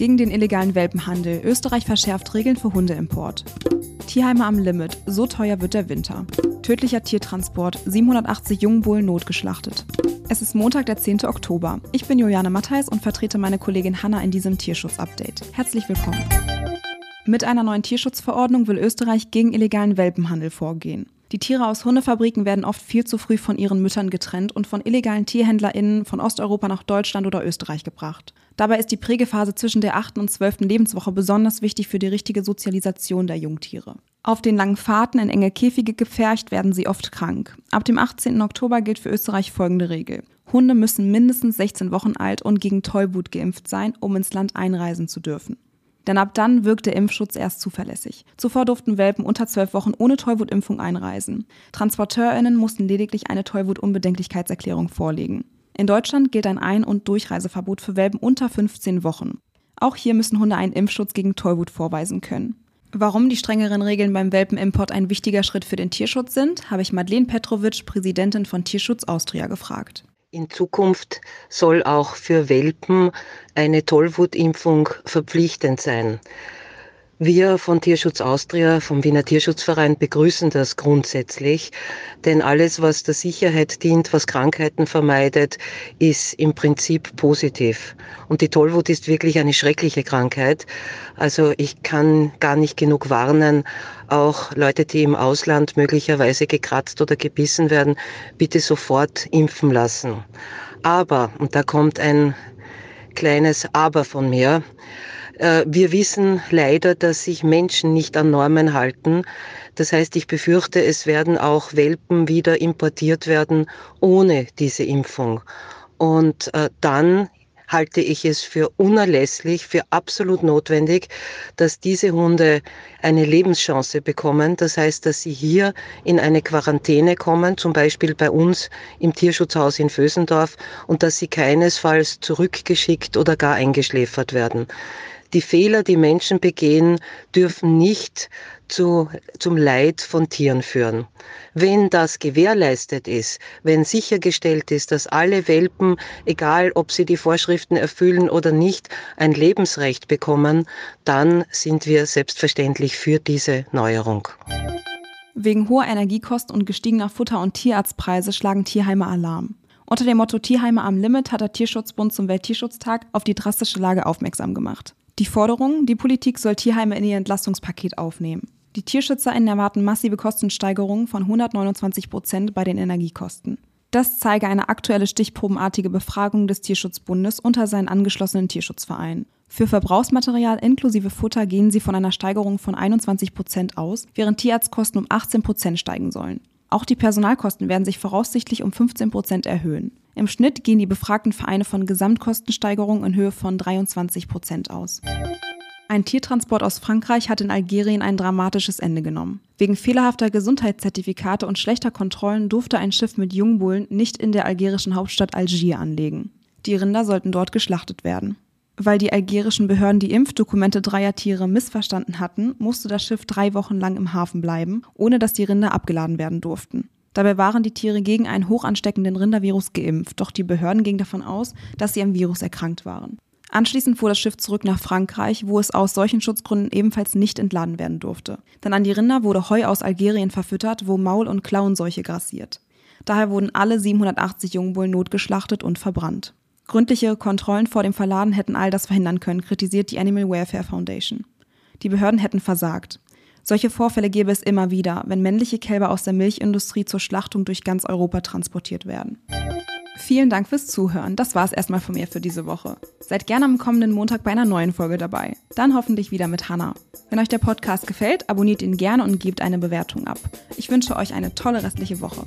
Gegen den illegalen Welpenhandel. Österreich verschärft Regeln für Hundeimport. Tierheime am Limit. So teuer wird der Winter. Tödlicher Tiertransport. 780 Jungbullen notgeschlachtet. Es ist Montag, der 10. Oktober. Ich bin Juliane Mattheis und vertrete meine Kollegin Hanna in diesem Tierschutz-Update. Herzlich willkommen. Mit einer neuen Tierschutzverordnung will Österreich gegen illegalen Welpenhandel vorgehen. Die Tiere aus Hundefabriken werden oft viel zu früh von ihren Müttern getrennt und von illegalen TierhändlerInnen von Osteuropa nach Deutschland oder Österreich gebracht. Dabei ist die Prägephase zwischen der 8. und 12. Lebenswoche besonders wichtig für die richtige Sozialisation der Jungtiere. Auf den langen Fahrten in enge Käfige gepfercht werden sie oft krank. Ab dem 18. Oktober gilt für Österreich folgende Regel. Hunde müssen mindestens 16 Wochen alt und gegen Tollwut geimpft sein, um ins Land einreisen zu dürfen. Denn ab dann wirkt der Impfschutz erst zuverlässig. Zuvor durften Welpen unter zwölf Wochen ohne Tollwutimpfung einreisen. TransporteurInnen mussten lediglich eine Tollwut-Unbedenklichkeitserklärung vorlegen. In Deutschland gilt ein Ein- und Durchreiseverbot für Welpen unter 15 Wochen. Auch hier müssen Hunde einen Impfschutz gegen Tollwut vorweisen können. Warum die strengeren Regeln beim Welpenimport ein wichtiger Schritt für den Tierschutz sind, habe ich Madeleine Petrovic, Präsidentin von Tierschutz Austria, gefragt. In Zukunft soll auch für Welpen eine Tollwutimpfung verpflichtend sein. Wir von Tierschutz Austria, vom Wiener Tierschutzverein begrüßen das grundsätzlich, denn alles, was der Sicherheit dient, was Krankheiten vermeidet, ist im Prinzip positiv. Und die Tollwut ist wirklich eine schreckliche Krankheit. Also ich kann gar nicht genug warnen, auch Leute, die im Ausland möglicherweise gekratzt oder gebissen werden, bitte sofort impfen lassen. Aber, und da kommt ein kleines Aber von mir, wir wissen leider, dass sich Menschen nicht an Normen halten. Das heißt, ich befürchte, es werden auch Welpen wieder importiert werden ohne diese Impfung. Und äh, dann halte ich es für unerlässlich, für absolut notwendig, dass diese Hunde eine Lebenschance bekommen. Das heißt, dass sie hier in eine Quarantäne kommen, zum Beispiel bei uns im Tierschutzhaus in Vösendorf, und dass sie keinesfalls zurückgeschickt oder gar eingeschläfert werden. Die Fehler, die Menschen begehen, dürfen nicht zu, zum Leid von Tieren führen. Wenn das gewährleistet ist, wenn sichergestellt ist, dass alle Welpen, egal ob sie die Vorschriften erfüllen oder nicht, ein Lebensrecht bekommen, dann sind wir selbstverständlich für diese Neuerung. Wegen hoher Energiekosten und gestiegener Futter- und Tierarztpreise schlagen Tierheime Alarm. Unter dem Motto Tierheime am Limit hat der Tierschutzbund zum Welttierschutztag auf die drastische Lage aufmerksam gemacht. Die Forderung, die Politik soll Tierheime in ihr Entlastungspaket aufnehmen. Die TierschützerInnen erwarten massive Kostensteigerungen von 129 Prozent bei den Energiekosten. Das zeige eine aktuelle stichprobenartige Befragung des Tierschutzbundes unter seinen angeschlossenen Tierschutzvereinen. Für Verbrauchsmaterial inklusive Futter gehen sie von einer Steigerung von 21 Prozent aus, während Tierarztkosten um 18 Prozent steigen sollen. Auch die Personalkosten werden sich voraussichtlich um 15 Prozent erhöhen. Im Schnitt gehen die befragten Vereine von Gesamtkostensteigerungen in Höhe von 23 Prozent aus. Ein Tiertransport aus Frankreich hat in Algerien ein dramatisches Ende genommen. Wegen fehlerhafter Gesundheitszertifikate und schlechter Kontrollen durfte ein Schiff mit Jungbullen nicht in der algerischen Hauptstadt Algier anlegen. Die Rinder sollten dort geschlachtet werden. Weil die algerischen Behörden die Impfdokumente dreier Tiere missverstanden hatten, musste das Schiff drei Wochen lang im Hafen bleiben, ohne dass die Rinder abgeladen werden durften. Dabei waren die Tiere gegen einen hochansteckenden Rindervirus geimpft, doch die Behörden gingen davon aus, dass sie am Virus erkrankt waren. Anschließend fuhr das Schiff zurück nach Frankreich, wo es aus solchen Schutzgründen ebenfalls nicht entladen werden durfte. Denn an die Rinder wurde Heu aus Algerien verfüttert, wo Maul- und Klauenseuche grassiert. Daher wurden alle 780 Jungbullen notgeschlachtet und verbrannt. Gründliche Kontrollen vor dem Verladen hätten all das verhindern können, kritisiert die Animal Welfare Foundation. Die Behörden hätten versagt. Solche Vorfälle gäbe es immer wieder, wenn männliche Kälber aus der Milchindustrie zur Schlachtung durch ganz Europa transportiert werden. Vielen Dank fürs Zuhören. Das war es erstmal von mir für diese Woche. Seid gerne am kommenden Montag bei einer neuen Folge dabei. Dann hoffentlich wieder mit Hannah. Wenn euch der Podcast gefällt, abonniert ihn gerne und gebt eine Bewertung ab. Ich wünsche euch eine tolle restliche Woche.